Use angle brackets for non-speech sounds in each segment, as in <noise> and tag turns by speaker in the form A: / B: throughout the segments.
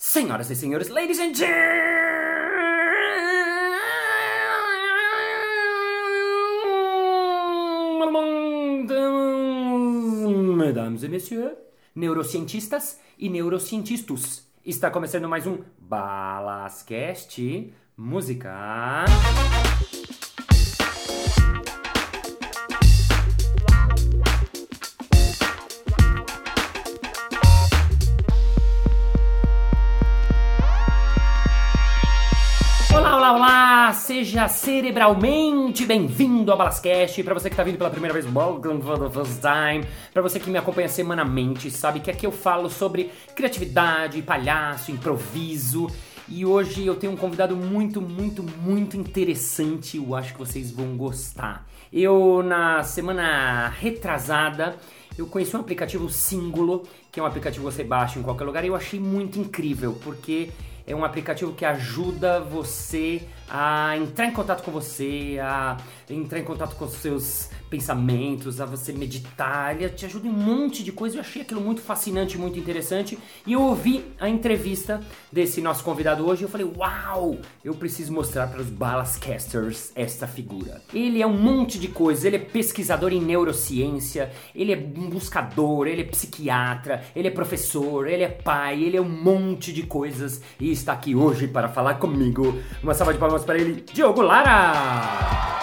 A: Senhoras e senhores, ladies and gentlemen, mesdames et messieurs, neurocientistas e neurocientistas, está começando mais um Balascast Música. Seja cerebralmente bem-vindo ao Balascast. Para você que está vindo pela primeira vez, welcome for the first time. Para você que me acompanha semanalmente, sabe que aqui eu falo sobre criatividade, palhaço, improviso. E hoje eu tenho um convidado muito, muito, muito interessante. Eu acho que vocês vão gostar. Eu, na semana retrasada, eu conheci um aplicativo Singulo, que é um aplicativo que você baixa em qualquer lugar, e eu achei muito incrível, porque é um aplicativo que ajuda você a entrar em contato com você, a entrar em contato com os seus pensamentos, a você meditar. Ele te ajuda em um monte de coisa. Eu achei aquilo muito fascinante, muito interessante. E eu ouvi a entrevista desse nosso convidado hoje e eu falei: Uau! Eu preciso mostrar para os Balascasters esta figura. Ele é um monte de coisas. Ele é pesquisador em neurociência, ele é um buscador, ele é psiquiatra, ele é professor, ele é pai, ele é um monte de coisas e está aqui hoje para falar comigo. Uma salva de palmas para ele, Diogo Lara!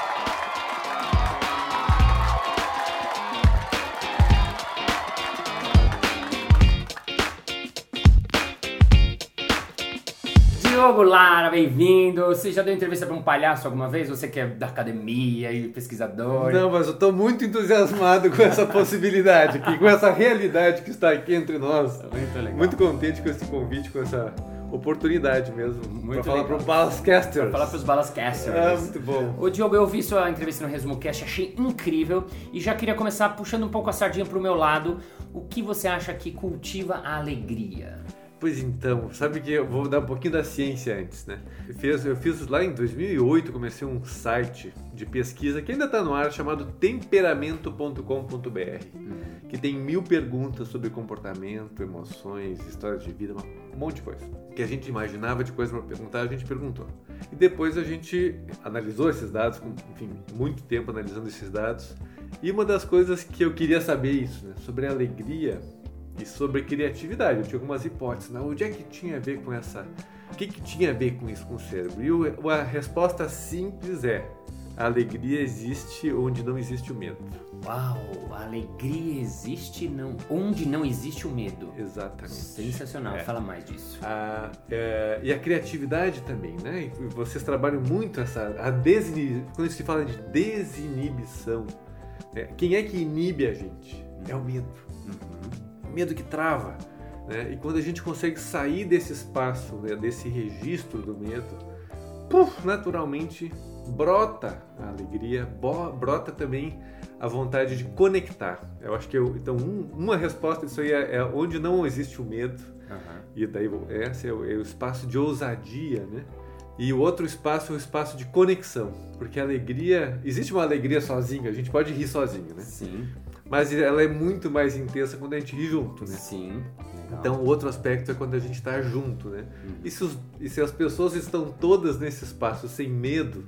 A: Diogo Lara, bem-vindo. Você já deu entrevista para um palhaço alguma vez? Você que é da academia e pesquisador?
B: Não, mas eu estou muito entusiasmado com essa possibilidade aqui, com essa realidade que está aqui entre nós.
A: Muito legal.
B: Muito contente com esse convite, com essa oportunidade mesmo.
A: Muito
B: para falar
A: legal.
B: para o Balascasters.
A: Pra falar para os Balascasters.
B: Ah, muito bom.
A: Ô Diogo, eu vi sua entrevista no Resumo Cast, achei incrível e já queria começar puxando um pouco a sardinha pro meu lado. O que você acha que cultiva a alegria?
B: Pois então, sabe que eu vou dar um pouquinho da ciência antes, né? Eu fiz, eu fiz lá em 2008, comecei um site de pesquisa que ainda está no ar, chamado temperamento.com.br, que tem mil perguntas sobre comportamento, emoções, histórias de vida, um monte de coisa. Que a gente imaginava de coisa para perguntar, a gente perguntou. E depois a gente analisou esses dados, enfim, muito tempo analisando esses dados. E uma das coisas que eu queria saber isso, né? Sobre alegria e sobre criatividade. Eu tinha algumas hipóteses, né? Onde é que tinha a ver com essa. O que, que tinha a ver com isso com o cérebro? E a resposta simples é: a alegria existe onde não existe o medo.
A: Uau, a alegria existe não, onde não existe o medo.
B: Exatamente.
A: Sensacional,
B: É.
A: fala mais disso.
B: A, é, e a criatividade também, né? E vocês trabalham muito essa a desini, quando se fala de desinibição. né? Quem é que inibe a gente? É o medo. O medo que trava. Né? E quando a gente consegue sair desse espaço, né, desse registro do medo, puf, naturalmente brota a alegria, brota também a vontade de conectar. Eu acho que eu, então um- uma resposta disso aí é, é onde não existe o medo,
A: Aham.
B: e daí esse é o, é o espaço de ousadia, né? E o outro espaço é o espaço de conexão, porque a alegria, existe uma alegria sozinha, a gente pode rir sozinho, né?
A: Sim,
B: Mas ela é muito mais intensa quando a gente ri junto, né?
A: sim. Legal.
B: Então, o outro aspecto é quando a gente está junto, né? E, se os- e se as pessoas estão todas nesse espaço sem medo,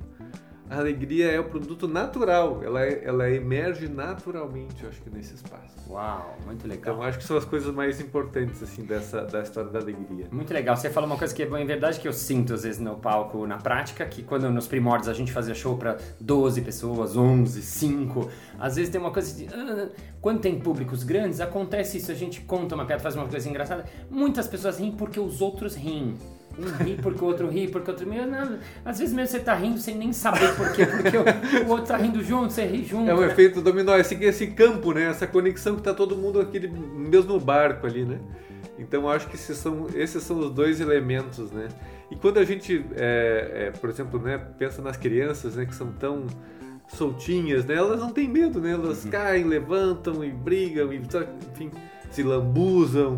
B: a alegria é o produto natural, ela, é- ela emerge naturalmente, eu acho que nesse espaço.
A: Uau, muito legal.
B: Então, acho que são as coisas mais importantes, assim, dessa, da história da alegria.
A: Muito legal. Você falou uma coisa que é em verdade que eu sinto às vezes no palco, na prática, que quando nos primórdios a gente fazia show para 12 pessoas, 11, 5, às vezes tem uma coisa de ah, quando tem públicos grandes, acontece isso, a gente conta uma piada, faz uma coisa engraçada, muitas pessoas riem porque os outros riem. Um ri porque o outro ri, porque o outro... Não, às vezes mesmo você tá rindo sem nem saber por quê, porque o, o outro tá rindo junto, você ri junto.
B: É um
A: né?
B: efeito dominó, esse, esse campo, né? Essa conexão que tá todo mundo aquele mesmo barco ali, né? Então eu acho que esses são, esses são os dois elementos, né? E quando a gente, é, é, por exemplo, né, pensa nas crianças, né, que são tão soltinhas, né? Elas não têm medo, né? Elas caem, levantam e brigam, e, enfim, se lambuzam,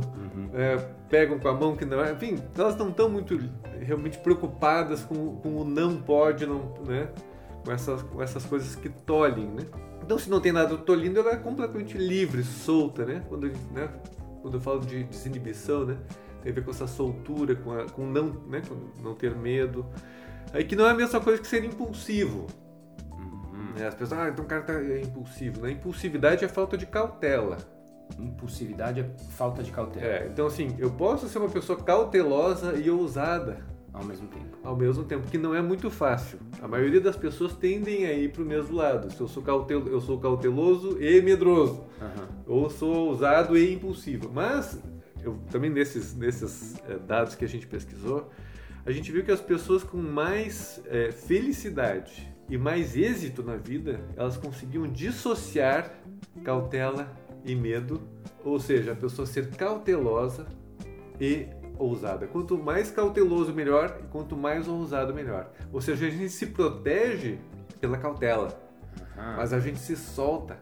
B: é, pegam com a mão que não é. Enfim, elas não estão muito realmente preocupadas com, com o não pode, não, né? Com essas, com essas coisas que tolhem, né? Então, se não tem nada tolhindo, ela é completamente livre, solta, né? Quando, né? Quando eu falo de desinibição, né? tem a ver com essa soltura, com, a, com não, né, com não ter medo. Aí que não é a mesma coisa que ser impulsivo.
A: Uhum.
B: né? As pessoas, ah, então o cara tá é impulsivo. Né? Impulsividade é falta de cautela.
A: Impulsividade é falta de cautela
B: É, então assim, eu posso ser uma pessoa cautelosa e ousada
A: ao mesmo tempo.
B: ao mesmo tempo, que não é muito fácil. A maioria das pessoas tendem a ir para o mesmo lado. Se eu sou, cautel, eu sou cauteloso e medroso,
A: Aham.
B: ou sou ousado e impulsivo. Mas, eu, também nesses, nesses eh, dados que a gente pesquisou, a gente viu que as pessoas com mais eh, felicidade e mais êxito na vida, elas conseguiam dissociar cautela e medo, ou seja, a pessoa ser cautelosa e ousada. Quanto mais cauteloso, melhor, e quanto mais ousado, melhor. Ou seja, a gente se protege pela cautela,
A: Aham.
B: mas a gente se solta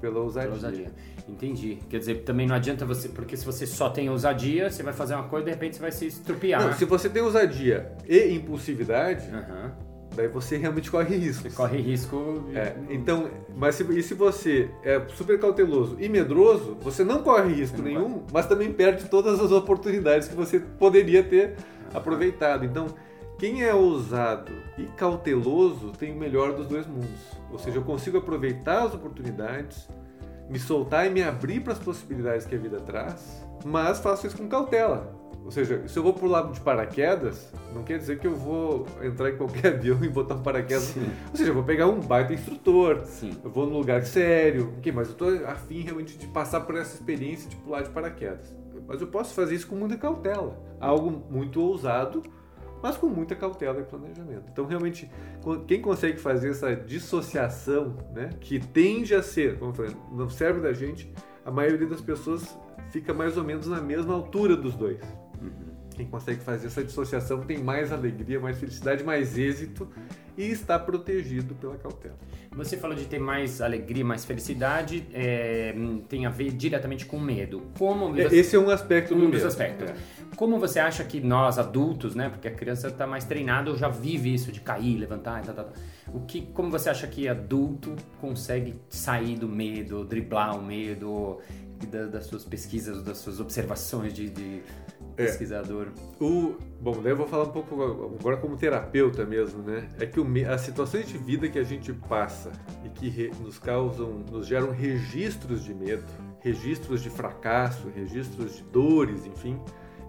B: pela ousadia.
A: Pela ousadia. Entendi. Quer dizer, também não adianta você, porque se você só tem ousadia, você vai fazer uma coisa e de repente você vai se estrupiar.
B: Não, se você tem ousadia e impulsividade,
A: Aham.
B: Daí você realmente corre risco.
A: Você corre risco. de-
B: É, então, mas se, e se você é super cauteloso e medroso, você não corre risco
A: não
B: nenhum, mas também perde todas as oportunidades que você poderia ter aproveitado. Então, quem é ousado e cauteloso tem o melhor dos dois mundos. Ou seja, eu consigo aproveitar as oportunidades, me soltar e me abrir para as possibilidades que a vida traz, mas faço isso com cautela. Ou seja, se eu vou pro lado de paraquedas, não quer dizer que eu vou entrar em qualquer <laughs> avião e botar um paraquedas.
A: Sim.
B: Ou seja, eu vou pegar um baita instrutor,
A: Sim.
B: eu vou num lugar sério, ok, mas eu tô afim realmente de passar por essa experiência de pular de paraquedas. Mas eu posso fazer isso com muita cautela. Algo muito ousado, mas com muita cautela e planejamento. Então, realmente, quem consegue fazer essa dissociação, né, que tende a ser, como eu falei, no cérebro da gente, a maioria das pessoas fica mais ou menos na mesma altura dos dois. Quem consegue fazer essa dissociação tem mais alegria, mais felicidade, mais êxito e está protegido pela cautela.
A: Você falou de ter mais alegria, mais felicidade, é, tem a ver diretamente com medo. Como
B: É,
A: você-
B: Esse é um aspecto do
A: um dos
B: medo.
A: aspectos.
B: É.
A: Como você acha que nós adultos, né, porque a criança está mais treinada, já vive isso de cair, levantar, tal, tal, tal. O que, como você acha que adulto consegue sair do medo, driblar o medo da- das suas pesquisas, das suas observações de, de
B: É.
A: pesquisador?
B: O, bom, daí eu vou falar um pouco agora como terapeuta mesmo, né? É que o as situações de vida que a gente passa e que re- nos causam, nos geram registros de medo, registros de fracasso, registros de dores, enfim,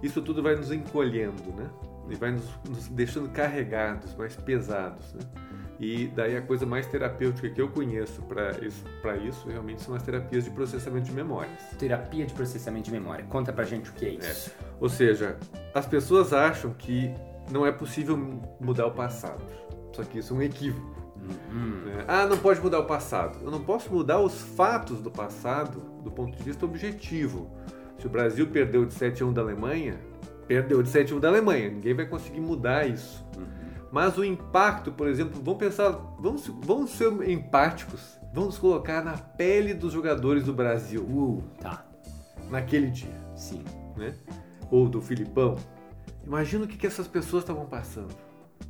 B: isso tudo vai nos encolhendo, né? E vai nos, nos deixando carregados, mais pesados, né? E daí a coisa mais terapêutica que eu conheço para isso, pra isso realmente são as terapias de processamento de memórias.
A: Terapia de processamento de memória. Conta pra gente o que é isso.
B: Ou seja, as pessoas acham que não é possível mudar o passado. Só que isso é um equívoco.
A: Uhum.
B: né? Ah, não pode mudar o passado. Eu não posso mudar os fatos do passado do ponto de vista objetivo. Se o Brasil perdeu de 7 a 1 da Alemanha, perdeu de 7 a 1 da Alemanha. Ninguém vai conseguir mudar isso. Mas o impacto, por exemplo, vamos pensar, vamos, vamos ser empáticos. Vamos colocar na pele dos jogadores do Brasil
A: Uh, tá.
B: naquele dia
A: Sim.
B: né? Ou do Filipão. Imagina o que, que essas pessoas estavam passando.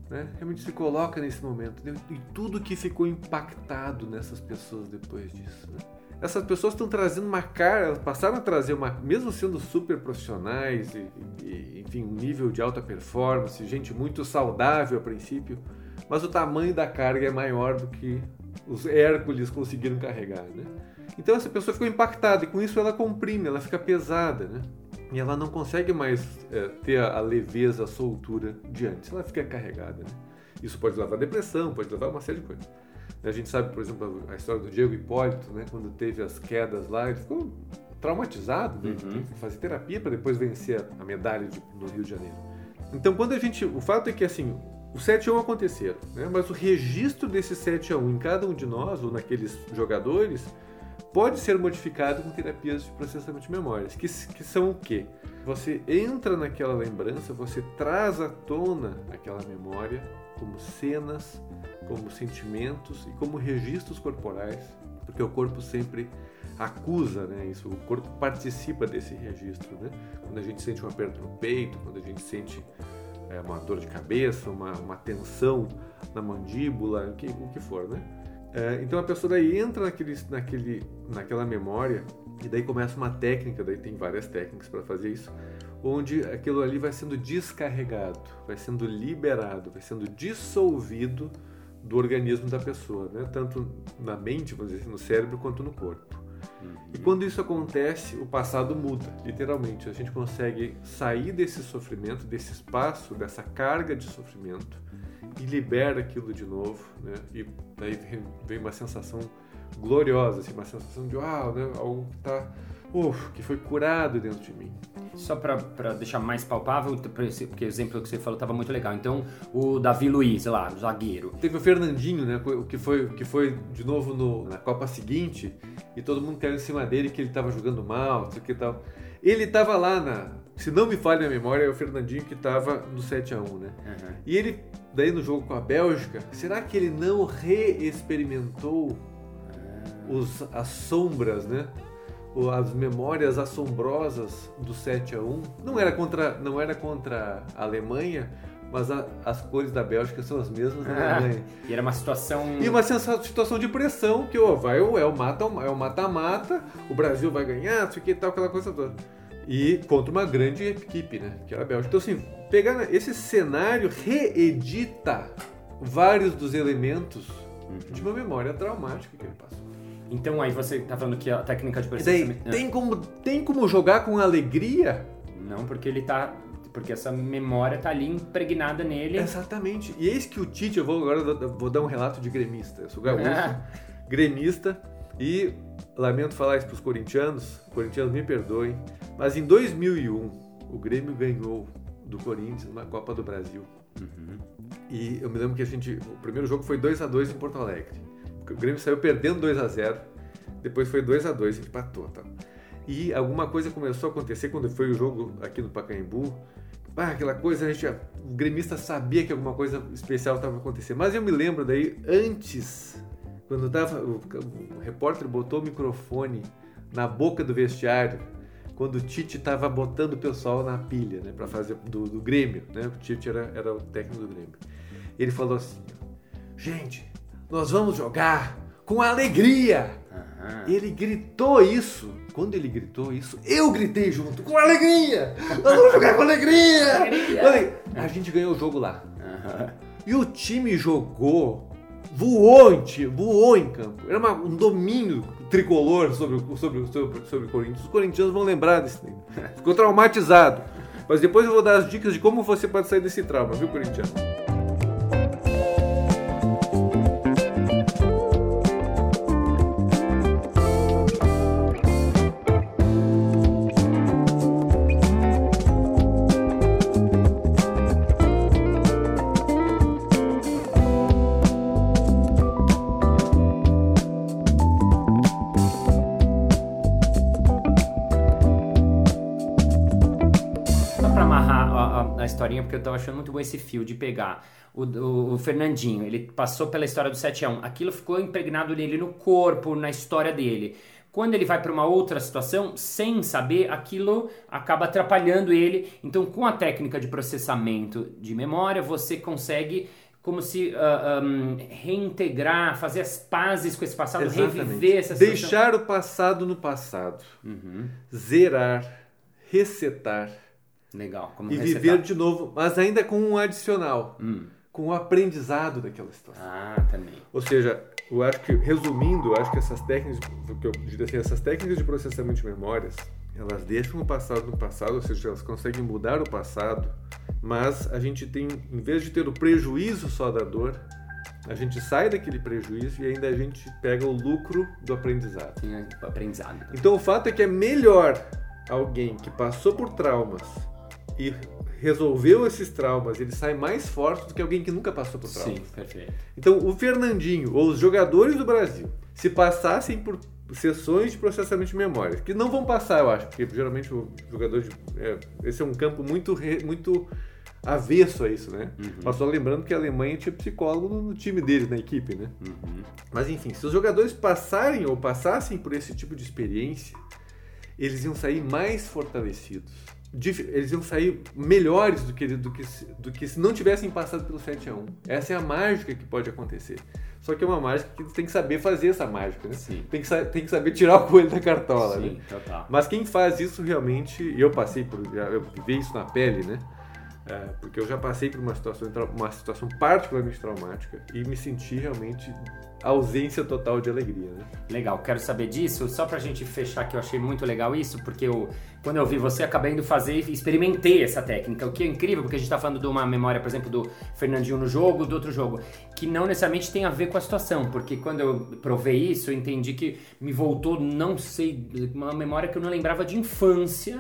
B: Né? Realmente se coloca nesse momento. E tudo que ficou impactado nessas pessoas depois disso. né? Essas pessoas estão trazendo uma cara, passaram a trazer uma, mesmo sendo super profissionais e, e, enfim, um nível de alta performance, gente muito saudável a princípio, mas o tamanho da carga é maior do que os Hércules conseguiram carregar, né? Então essa pessoa ficou impactada e com isso ela comprime, ela fica pesada, né? E ela não consegue mais é, ter a, a leveza, a soltura de antes. Ela fica carregada, né? Isso pode levar a depressão, pode levar a uma série de coisas. A gente sabe, por exemplo, a história do Diego Hipólito, né? Quando teve as quedas lá, ele ficou traumatizado, né?
A: Uhum.
B: Teve que fazer terapia para depois vencer a medalha de, no Rio de Janeiro. Então, quando a gente... O fato é que, assim, os 7 a 1 aconteceram, né? Mas o registro desse 7 a 1 em cada um de nós, ou naqueles jogadores, pode ser modificado com terapias de processamento de memórias, que, que são o quê? Você entra naquela lembrança, você traz à tona aquela memória como cenas, como sentimentos e como registros corporais, porque o corpo sempre acusa, né? Isso, o corpo participa desse registro, né? Quando a gente sente um aperto no peito, quando a gente sente é, uma dor de cabeça, uma, uma tensão na mandíbula, o que, o que for, né? É, então a pessoa daí entra naquele, naquele, naquela memória e daí começa uma técnica, daí tem várias técnicas para fazer isso, onde aquilo ali vai sendo descarregado, vai sendo liberado, vai sendo dissolvido do organismo da pessoa, né? tanto na mente, vamos dizer assim, no cérebro, quanto no corpo. Uhum. E quando isso acontece, o passado muda, literalmente. A gente consegue sair desse sofrimento, desse espaço, dessa carga de sofrimento e libera aquilo de novo, né? E daí vem uma sensação gloriosa, assim, uma sensação de uau, né? Algo que tá, uf, que foi curado dentro de mim.
A: Só para deixar mais palpável, porque o exemplo que você falou estava muito legal. Então, o Davi Luiz, lá, o zagueiro.
B: Teve o Fernandinho, né? Que foi, que foi de novo no, na Copa seguinte, e todo mundo caiu em cima dele que ele estava jogando mal, não sei o que tal. Ele estava lá na. Se não me falha a memória, é o Fernandinho que estava no 7x1, né? Uhum. E ele, daí no jogo com a Bélgica, será que ele não reexperimentou os, as sombras, né? As memórias assombrosas do 7 a 1 não era contra não era contra a Alemanha mas a, as cores da Bélgica são as mesmas da ah, Alemanha.
A: e era uma situação
B: e uma situação de pressão que ó, vai é é o mata mata o Brasil vai ganhar isso aqui e tal aquela coisa toda. E contra uma grande equipe né que era a Bélgica. Então assim pegar esse cenário reedita vários dos elementos uhum. de uma memória traumática que ele passou
A: então aí você tá falando que a técnica de processamento...
B: Daí, tem, como, tem como jogar com alegria?
A: Não, porque ele tá... Porque essa memória tá ali impregnada nele.
B: Exatamente. E eis que o Tite, eu vou agora vou dar um relato de gremista. Eu sou gaúcho, <laughs> gremista, e lamento falar isso pros corintianos, corintianos me perdoem, mas em 2001 o Grêmio ganhou do Corinthians na Copa do Brasil. Uhum. E eu me lembro que a gente, o primeiro jogo foi 2 a 2 em Porto Alegre. O Grêmio saiu perdendo 2 a 0 depois foi 2 a 2 empatou. Tá? E alguma coisa começou a acontecer quando foi o jogo aqui no Pacaembu. Ah, aquela coisa, a gente, o gremista sabia que alguma coisa especial estava acontecendo. Mas eu me lembro daí, antes, quando tava, o, o repórter botou o microfone na boca do vestiário, quando o Tite estava botando o pessoal na pilha, né, para fazer do, do, Grêmio, né? O Tite era, era o técnico do Grêmio. Ele falou assim: gente, nós vamos jogar com alegria. Uhum. Ele gritou isso. Quando ele gritou isso, eu gritei junto, com alegria! Nós vamos jogar com alegria! alegria. A gente ganhou o jogo lá. Uhum. E o time jogou, voou em, voou em campo. Era uma, um domínio tricolor sobre, sobre, sobre, sobre o Corinthians. Os corintianos vão lembrar desse time. Ficou traumatizado. Mas depois eu vou dar as dicas de como você pode sair desse trauma, viu, corintiano?
A: Porque eu tava achando muito bom esse fio de pegar o, o, o Fernandinho. Ele passou pela história do 7 a 1 Aquilo ficou impregnado nele no corpo, na história dele. Quando ele vai para uma outra situação, sem saber, aquilo acaba atrapalhando ele. Então, com a técnica de processamento de memória, você consegue como se uh, um, reintegrar, fazer as pazes com esse passado, Exatamente. reviver essa
B: situação. Deixar o passado no passado. Uhum. Zerar, resetar
A: Legal.
B: Como e viver de novo, mas ainda com um adicional. Hum. Com o aprendizado daquela situação.
A: Ah, também.
B: Ou seja, eu acho que, resumindo, eu acho que essas técnicas, que eu diria assim, essas técnicas de processamento de memórias, elas deixam o passado no passado, ou seja, elas conseguem mudar o passado, mas a gente tem, em vez de ter o prejuízo só da dor, a gente sai daquele prejuízo e ainda a gente pega o lucro do aprendizado.
A: Sim, aprendizado.
B: Então o fato é que é melhor alguém que passou por traumas e resolveu esses traumas, ele sai mais forte do que alguém que nunca passou por traumas.
A: Sim, perfeito.
B: Então, o Fernandinho ou os jogadores do Brasil, se passassem por sessões de processamento de memória, que não vão passar, eu acho, porque geralmente o jogador de, é, esse é um campo muito muito avesso a isso, né? Uhum. Mas só lembrando que a Alemanha tinha psicólogo no, no time deles, na equipe, né? Uhum. Mas enfim, se os jogadores passarem ou passassem por esse tipo de experiência, eles iam sair mais fortalecidos eles iam sair melhores do que, do que, do que se não tivessem passado pelo 7 a 1 Essa é a mágica que pode acontecer. Só que é uma mágica que tem que saber fazer essa mágica, né?
A: Sim.
B: Tem que, tem que saber tirar o coelho da cartola,
A: Sim,
B: né?
A: total.
B: Mas quem faz isso realmente, e eu passei por, eu vivi isso na pele, né? É, porque eu já passei por uma situação, uma situação particularmente traumática e me senti realmente ausência total de alegria, né?
A: Legal, quero saber disso. Só pra gente fechar que eu achei muito legal isso, porque eu, quando eu vi você, acabei indo fazer e experimentei essa técnica, o que é incrível, porque a gente tá falando de uma memória, por exemplo, do Fernandinho no jogo, do outro jogo, que não necessariamente tem a ver com a situação, porque quando eu provei isso, eu entendi que me voltou, não sei, uma memória que eu não lembrava de infância,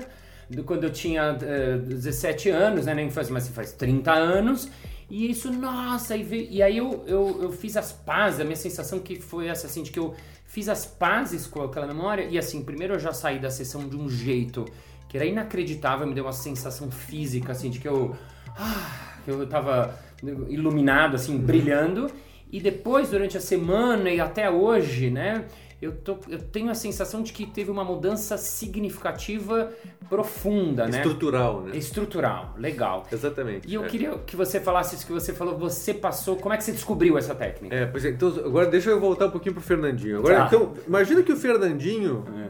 A: quando eu tinha uh, 17 anos, né, na infância, mas faz 30 anos, e isso, nossa, e, veio, e aí eu, eu, eu fiz as pazes, a minha sensação que foi essa, assim, de que eu fiz as pazes com aquela memória, e assim, primeiro eu já saí da sessão de um jeito que era inacreditável, me deu uma sensação física, assim, de que eu, ah, que eu tava iluminado, assim, brilhando, e depois, durante a semana e até hoje, né, eu, tô, eu tenho a sensação de que teve uma mudança significativa, profunda, né?
B: Estrutural, né?
A: Estrutural, legal.
B: Exatamente.
A: E eu
B: é.
A: queria que você falasse isso que você falou, você passou, como é que você descobriu essa técnica?
B: É, pois é, então agora deixa eu voltar um pouquinho pro Fernandinho. Agora,
A: Tá.
B: então, imagina que o Fernandinho
A: É.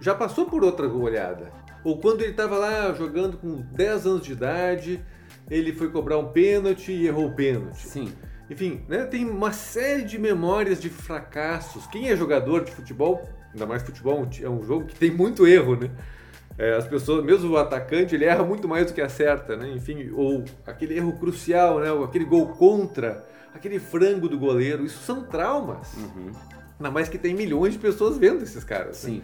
B: já passou por outra olhada. Ou quando ele estava lá jogando com 10 anos de idade, ele foi cobrar um pênalti e errou o pênalti.
A: Sim.
B: Enfim, né, tem uma série de memórias de fracassos. Quem é jogador de futebol, ainda mais futebol é um jogo que tem muito erro, né? É, as pessoas, mesmo o atacante, ele erra muito mais do que acerta, né? Enfim, ou aquele erro crucial, né? Ou aquele gol contra, aquele frango do goleiro, isso são traumas.
A: Uhum.
B: Ainda mais que tem milhões de pessoas vendo esses caras. né?
A: Sim.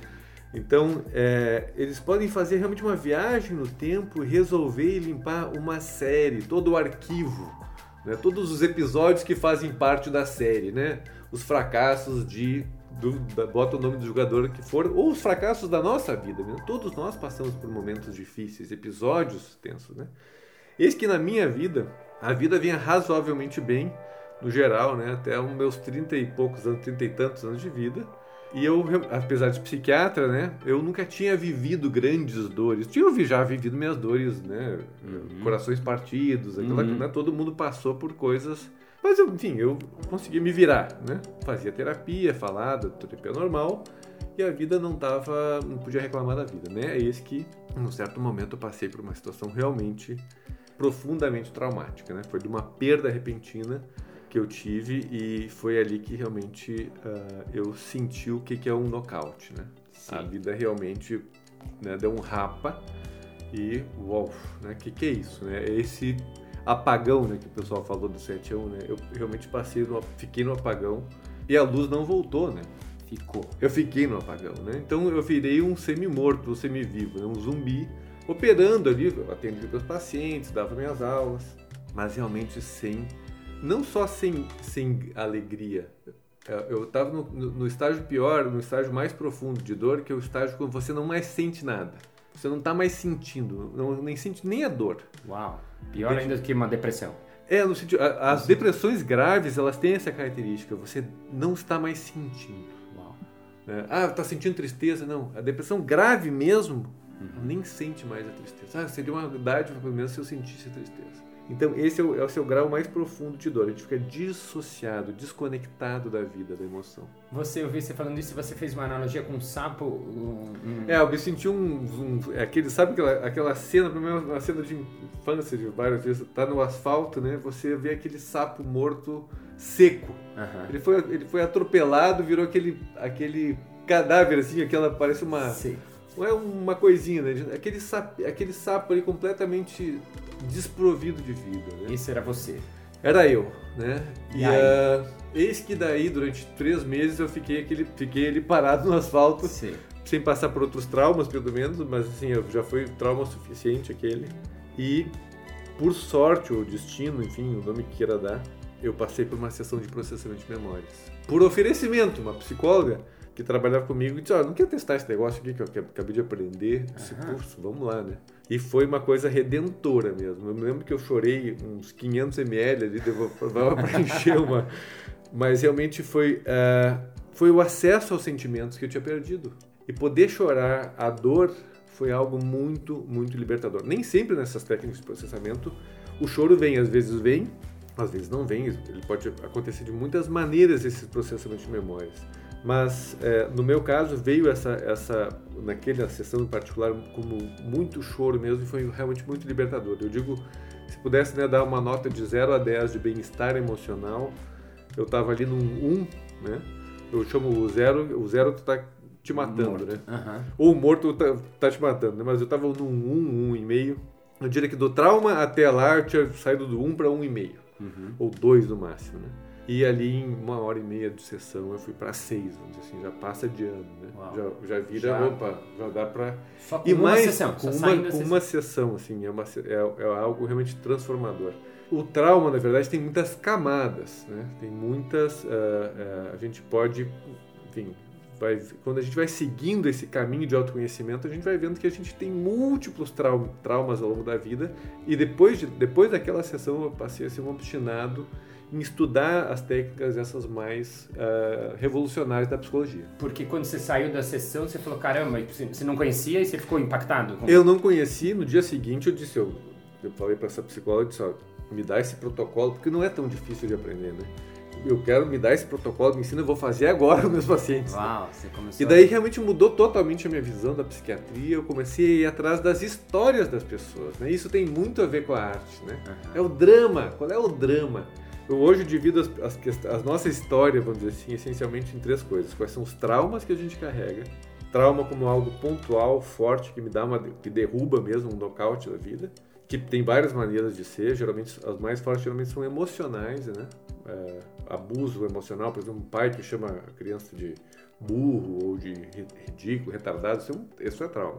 B: Então, é, eles podem fazer realmente uma viagem no tempo, resolver e limpar uma série, todo o arquivo, né? todos os episódios que fazem parte da série, né? Os fracassos de. Do, da- bota o nome do jogador que for, ou os fracassos da nossa vida. Né? Todos nós passamos por momentos difíceis, episódios tensos. Né? Eis que na minha vida, a vida vinha razoavelmente bem, no geral, né? até os meus 30 e poucos anos, 30 e tantos anos de vida. E eu, apesar de psiquiatra, né, eu nunca tinha vivido grandes dores. Tinha já vivido minhas dores, né, corações partidos, aquela
A: Uhum.
B: né, todo mundo passou por coisas. Mas, eu, enfim, eu consegui me virar, né? Fazia terapia, falada, terapia normal, e a vida não tava, não podia reclamar da vida, né? É esse que, num certo momento, eu passei por uma situação realmente profundamente traumática, né? Foi de uma perda repentina que eu tive e foi ali que realmente ah, eu senti o que, que é um nocaute, né?
A: Sim.
B: A vida realmente né, deu um rapa e uau, né? O que, que é isso, né? É esse apagão, né, que o pessoal falou do 7 a 1, né? Eu realmente passei no, fiquei no apagão e a luz não voltou, né?
A: Ficou.
B: Eu fiquei no apagão, né? Então eu virei um semi-morto, um semi-vivo, né? um zumbi, operando ali, atendia meus pacientes, dava minhas aulas, mas realmente sem, não só sem, sem alegria. É, Eu estava no, no- estágio pior, no estágio mais profundo de dor, que é o estágio quando você não mais sente nada. Você não está mais sentindo, não, nem sente nem a dor.
A: Uau. Pior ainda do que uma depressão.
B: É, no sentido, a- as depressões graves, elas têm essa característica, você não está mais sentindo.
A: Uau.
B: né? Ah, tá sentindo tristeza? Não. A depressão grave mesmo, nem sente mais a tristeza. Ah, seria uma dádiva pelo menos se eu sentisse a tristeza. Então, esse é o, é o seu grau mais profundo de dor. A gente fica dissociado, desconectado da vida, da emoção.
A: Você, eu vi você falando isso, você fez uma analogia com um sapo. um-
B: É, eu me senti um. um aquele, sabe aquela, aquela cena, é uma cena de infância de várias vezes, tá no asfalto, né? Você vê aquele sapo morto seco.
A: Aham.
B: Ele foi, ele foi atropelado, virou aquele, aquele cadáver assim, aquela parece uma. Não é uma coisinha, né? Aquele sapo, aquele sapo ali completamente desprovido de vida, né?
A: Esse era você.
B: Era eu, né? E,
A: E
B: ah, eis que daí, durante três meses, eu fiquei, aquele, fiquei ali parado no asfalto,
A: Sim.
B: sem passar por outros traumas, pelo menos, mas assim, já foi trauma suficiente aquele. E, por sorte, ou destino, enfim, o nome que queira dar, eu passei por uma sessão de processamento de memórias. Por oferecimento, uma psicóloga que trabalhava comigo disse, ó, não quer testar esse negócio aqui que eu acabei de aprender, esse
A: Aham.
B: curso, vamos lá, né? E foi uma coisa redentora mesmo. Eu me lembro que eu chorei uns 500 ml ali, dava para <laughs> encher uma... Mas realmente foi, ah, foi o acesso aos sentimentos que eu tinha perdido. E poder chorar a dor foi algo muito, muito libertador. Nem sempre nessas técnicas de processamento o choro vem, às vezes vem, Às vezes não vem, ele pode acontecer de muitas maneiras esse processamento de memórias. Mas é, no meu caso veio essa, essa naquela sessão em particular como muito choro mesmo e foi realmente muito libertador. Eu digo, se pudesse né, dar uma nota de 0 a 10 de bem-estar emocional, eu estava ali num 1, né? Eu chamo o zero, o zero tá te matando,
A: Morto.
B: né?
A: Aham.
B: Ou o morto tá, tá te matando, né? Mas eu tava num 1, 1 e meio. Eu diria que do trauma até lá eu tinha saído do 1 para 1 e meio.
A: Uhum.
B: Ou 2 no máximo, né? E ali em uma hora e meia de sessão eu fui para 6, vamos dizer assim, já passa de ano, né?
A: Uau.
B: Já, já vira,
A: Já.
B: opa, já dá para
A: Só com
B: e
A: uma
B: mais
A: sessão.
B: com uma, com
A: sessão.
B: uma sessão, assim, é, uma, é, é algo realmente transformador. O trauma, na verdade, tem muitas camadas, né? Tem muitas. ah, ah, a gente pode, enfim, vai, quando a gente vai seguindo esse caminho de autoconhecimento, a gente vai vendo que a gente tem múltiplos trau- traumas ao longo da vida. E depois, de, depois daquela sessão, eu passei a ser um obstinado em estudar as técnicas essas mais ah, revolucionárias da psicologia.
A: Porque quando você saiu da sessão, você falou, caramba, você não conhecia e você ficou impactado? Com...
B: Eu não conheci, no dia seguinte eu disse, eu, eu falei para essa psicóloga, disse, ó, me dá esse protocolo, porque não é tão difícil de aprender, né? Eu quero me dar esse protocolo, me ensina, eu vou fazer agora com meus pacientes.
A: Uau, você começou
B: E daí realmente mudou totalmente a minha visão da psiquiatria, eu comecei a ir atrás das histórias das pessoas, né? Isso tem muito a ver com a arte, né? É o drama, qual é o drama? Eu hoje divido as, as, as nossas histórias, vamos dizer assim, essencialmente em três coisas. Quais são os traumas que a gente carrega, trauma como algo pontual, forte, que me dá uma, que derruba mesmo um nocaute da vida, que tem várias maneiras de ser, geralmente as mais fortes geralmente são emocionais, né? É, abuso emocional, por exemplo, um pai que chama a criança de burro ou de ri- ridículo, retardado, isso é, um, isso é trauma.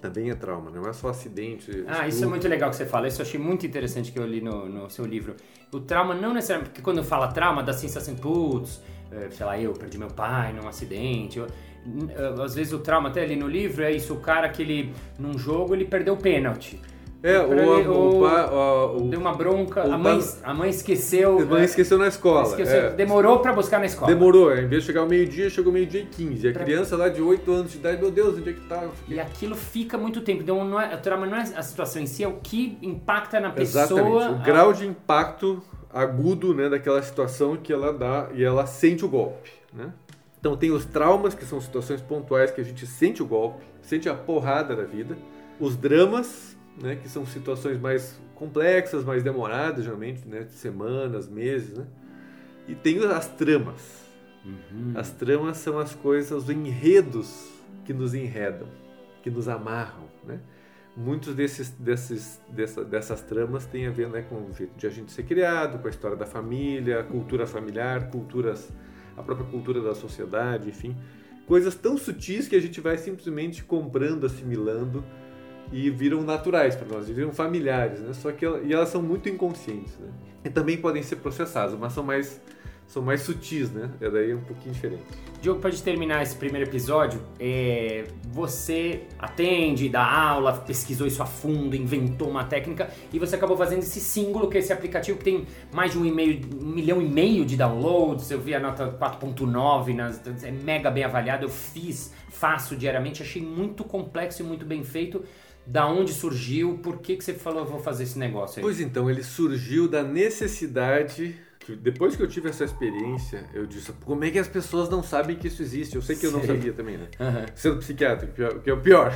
B: Também é trauma, não é só acidente.
A: Ah, isso é muito legal que você fala. Isso eu achei muito interessante que eu li no, no seu livro. O trauma não necessariamente... Porque quando fala trauma, dá sensação, putz, é, sei lá, eu perdi meu pai num acidente. eu- às vezes o trauma, até ali no livro, é isso. O cara que ele, num jogo, ele perdeu o pênalti.
B: É,
A: Pra
B: o,
A: ele-
B: o,
A: Deu uma bronca. A mãe, a mãe esqueceu...
B: a mãe
A: é,
B: esqueceu na escola.
A: esqueceu-
B: é.
A: Demorou pra buscar na escola.
B: Demorou, em vez de chegar ao meio-dia, chegou meio-dia e 15. E a
A: Pra-
B: criança lá de 8 anos de idade, meu Deus, onde é que tá?
A: E aquilo fica muito tempo. Então, não é, o trauma não é a situação em si, é o que impacta na pessoa.
B: Exatamente. O
A: a-
B: grau de impacto agudo né, daquela situação que ela dá e ela sente o golpe. Né? Então tem os traumas, que são situações pontuais que a gente sente o golpe, sente a porrada da vida. Os dramas, né, que são situações mais complexas, mais demoradas, geralmente, né, de semanas, meses. Né? E tem as tramas.
A: Uhum.
B: As tramas são as coisas, os enredos que nos enredam, que nos amarram, né? Muitos desses, desses, dessa- dessas tramas têm a ver né, com o jeito de a gente ser criado, com a história da família, cultura familiar, culturas, a própria cultura da sociedade, enfim. Coisas tão sutis que a gente vai simplesmente comprando, assimilando e viram naturais para nós, viram familiares, né? Só que e elas são muito inconscientes, né? E também podem ser processadas, mas são mais são mais sutis, né? É daí um pouquinho diferente.
A: Diogo, gente terminar esse primeiro episódio, é, você atende, dá aula, pesquisou isso a fundo, inventou uma técnica e você acabou fazendo esse símbolo, que é esse aplicativo que tem mais de um, um milhão e meio de downloads. Eu vi a nota 4.9, nas- é mega bem avaliado. Eu fiz, faço diariamente, achei muito complexo e muito bem feito. Da onde surgiu? Por que, que você falou, eu vou fazer esse negócio aí?
B: Pois então, ele surgiu da necessidade. que Depois que eu tive essa experiência, eu disse: como é que as pessoas não sabem que isso existe? Eu sei que eu não
A: Sei.
B: sabia também, né?
A: Aham.
B: Sendo psiquiatra, que é o- <laughs> é pior.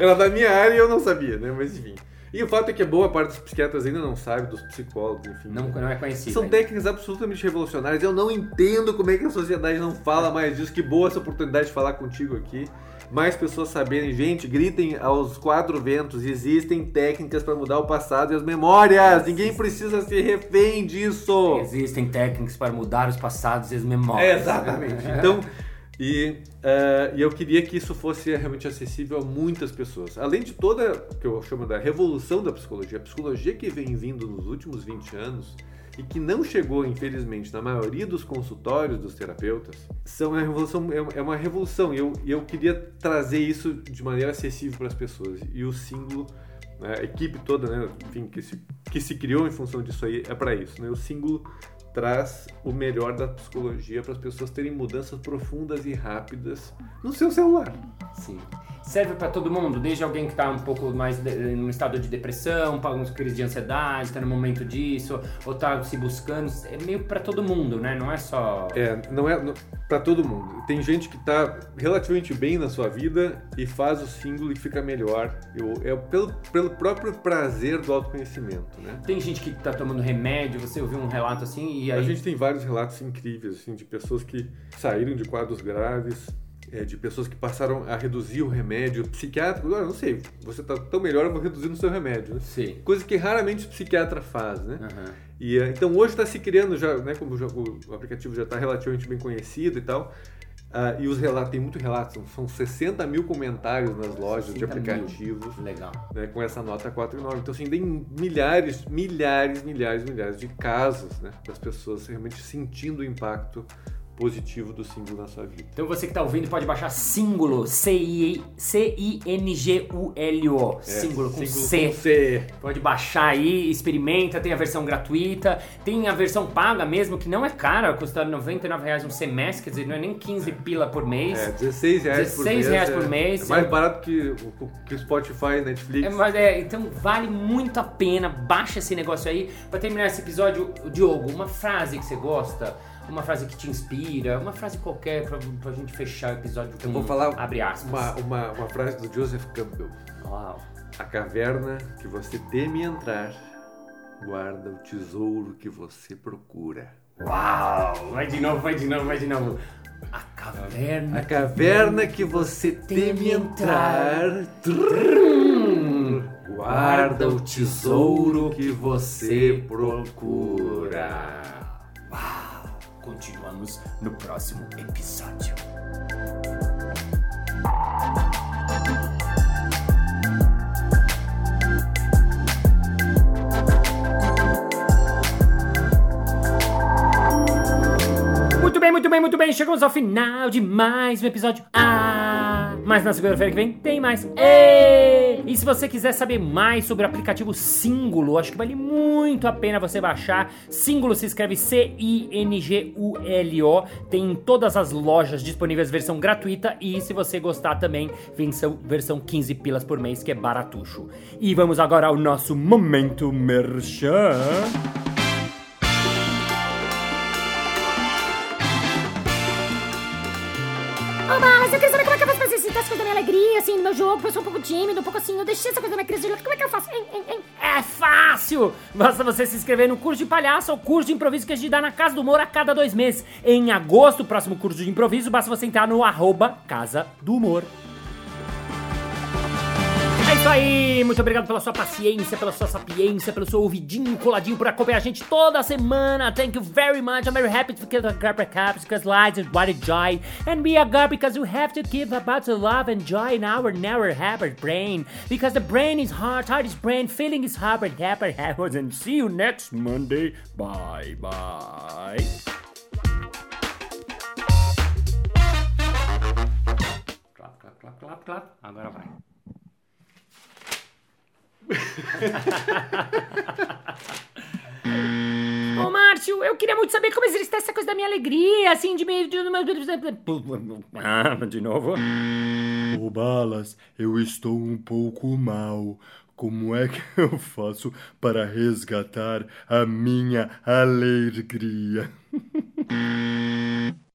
B: Era da minha área e eu não sabia, né? Mas enfim. E o fato é que boa parte dos psiquiatras ainda não sabe, dos psicólogos, enfim.
A: Não, não é conhecido.
B: São
A: ainda.
B: técnicas absolutamente revolucionárias. Eu não entendo como é que a sociedade não fala mais disso. Que boa essa oportunidade de falar contigo aqui. Mais pessoas saberem. Gente, gritem aos quatro ventos. Existem técnicas para mudar o passado e as memórias. Ninguém precisa ser refém disso.
A: Existem técnicas para mudar os passados e as memórias.
B: Exatamente. <laughs> Então, e, eh, e eu queria que isso fosse realmente acessível a muitas pessoas. Além de toda, que eu chamo da revolução da psicologia, a psicologia que vem vindo nos últimos 20 anos e que não chegou, infelizmente, na maioria dos consultórios dos terapeutas, são uma revolução, é uma revolução. E eu, eu queria trazer isso de maneira acessível para as pessoas. E o símbolo, né, a equipe toda, né, enfim, que se, que se criou em função disso aí, é para isso. Né? O símbolo traz o melhor da psicologia para as pessoas terem mudanças profundas e rápidas no seu celular.
A: Sim. Serve pra todo mundo, desde alguém que tá um pouco mais de, num estado de depressão, para alguns crises de ansiedade, tá no momento disso, ou tá se buscando, é meio pra todo mundo, né? Não é só
B: É, não é pra todo mundo. Tem gente que tá relativamente bem na sua vida e faz o símbolo e fica melhor. Eu, é pelo, pelo próprio prazer do autoconhecimento, né?
A: Tem gente que tá tomando remédio, você ouviu um relato assim e aí
B: A gente tem vários relatos incríveis, assim, de pessoas que saíram de quadros graves, é, de pessoas que passaram a reduzir o remédio psiquiátrico. Olha, não sei, você tá tão melhor, eu vou reduzir no seu remédio, né?
A: Sim.
B: Coisa que raramente o psiquiatra faz, né?
A: Aham.
B: E, eh, então hoje está se criando já, né, como já- o, o aplicativo já está relativamente bem conhecido e tal, ah, e os relatos, tem muito relatos, são- são 60 mil comentários nas lojas de
A: 60 mil.
B: aplicativos
A: Legal.
B: né, com essa nota 4,9. Então, assim, tem milhares, milhares, milhares, milhares de casos né, das pessoas realmente sentindo o impacto positivo do símbolo na sua vida.
A: Então você que tá ouvindo pode baixar Símbolo, C-I-N-G-U-L-O, símbolo com
B: É, símbolo
A: C.
B: com C.
A: Pode baixar aí, experimenta, tem a versão gratuita, tem a versão paga mesmo, que não é cara, custa 99 reais um semestre, quer dizer, não é nem 15 pila por mês.
B: É, 16 reais por
A: 16
B: mês.
A: reais
B: é-
A: por mês.
B: É mais barato que o que o Spotify, Netflix.
A: É, mas é, então vale muito a pena, baixa esse negócio aí. Pra terminar esse episódio, Diogo, uma frase que você gosta, uma frase que te inspira, uma frase qualquer pra, pra gente fechar o episódio com,
B: Eu vou falar
A: abre aspas.
B: uma, uma, uma frase do Joseph Campbell.
A: Uau.
B: A caverna que você teme entrar guarda o tesouro que você procura.
A: Uau! Vai de novo, vai de novo, vai de novo. A caverna.
B: A caverna que você teme entrar guarda o tesouro que você procura.
A: Continuamos no próximo episódio. Muito bem, muito bem, muito bem. Chegamos ao final de mais um episódio. Ah! Mas na segunda-feira que vem tem mais. E se você quiser saber mais sobre o aplicativo Símbolo, acho que vale muito a pena você baixar. Símbolo se escreve C-I-N-G-U-L-O. Tem em todas as lojas disponíveis versão gratuita. E se você gostar também, versão, versão 15 pilas por mês, que é baratucho. E vamos agora ao nosso momento merchan.
C: Assim, no meu jogo, eu sou um pouco tímido, um pouco assim, eu deixei essa coisa da minha criança, como é que eu faço? Hein, hein, hein?
A: É fácil! Basta você se inscrever no curso de palhaço ou curso de improviso que a gente dá na Casa do Humor a cada dois meses. Em agosto, próximo curso de improviso, basta você entrar no arroba Casa do Humor. É isso aí! Muito obrigado pela sua paciência, pela sua sapiência, pelo seu ouvidinho coladinho por acompanhar a gente toda semana. Thank you very much. I'm very happy to give a Garber Caps because life is what a joy. And we are Garber because you have to give about the love and joy in our never happy brain. Because the brain is heart, heart is brain, feeling is heart, happy happens. And see you next Monday. Bye bye. Clap, clap, clap, clap, clap. Agora vai. <laughs>
C: Ô, Márcio, eu queria muito saber como exercitar essa coisa da minha alegria, assim, de meio de...
A: Ah, <laughs> de novo.
D: Ô Balas, eu estou um pouco mal. Como é que eu faço para resgatar a minha alegria? <laughs>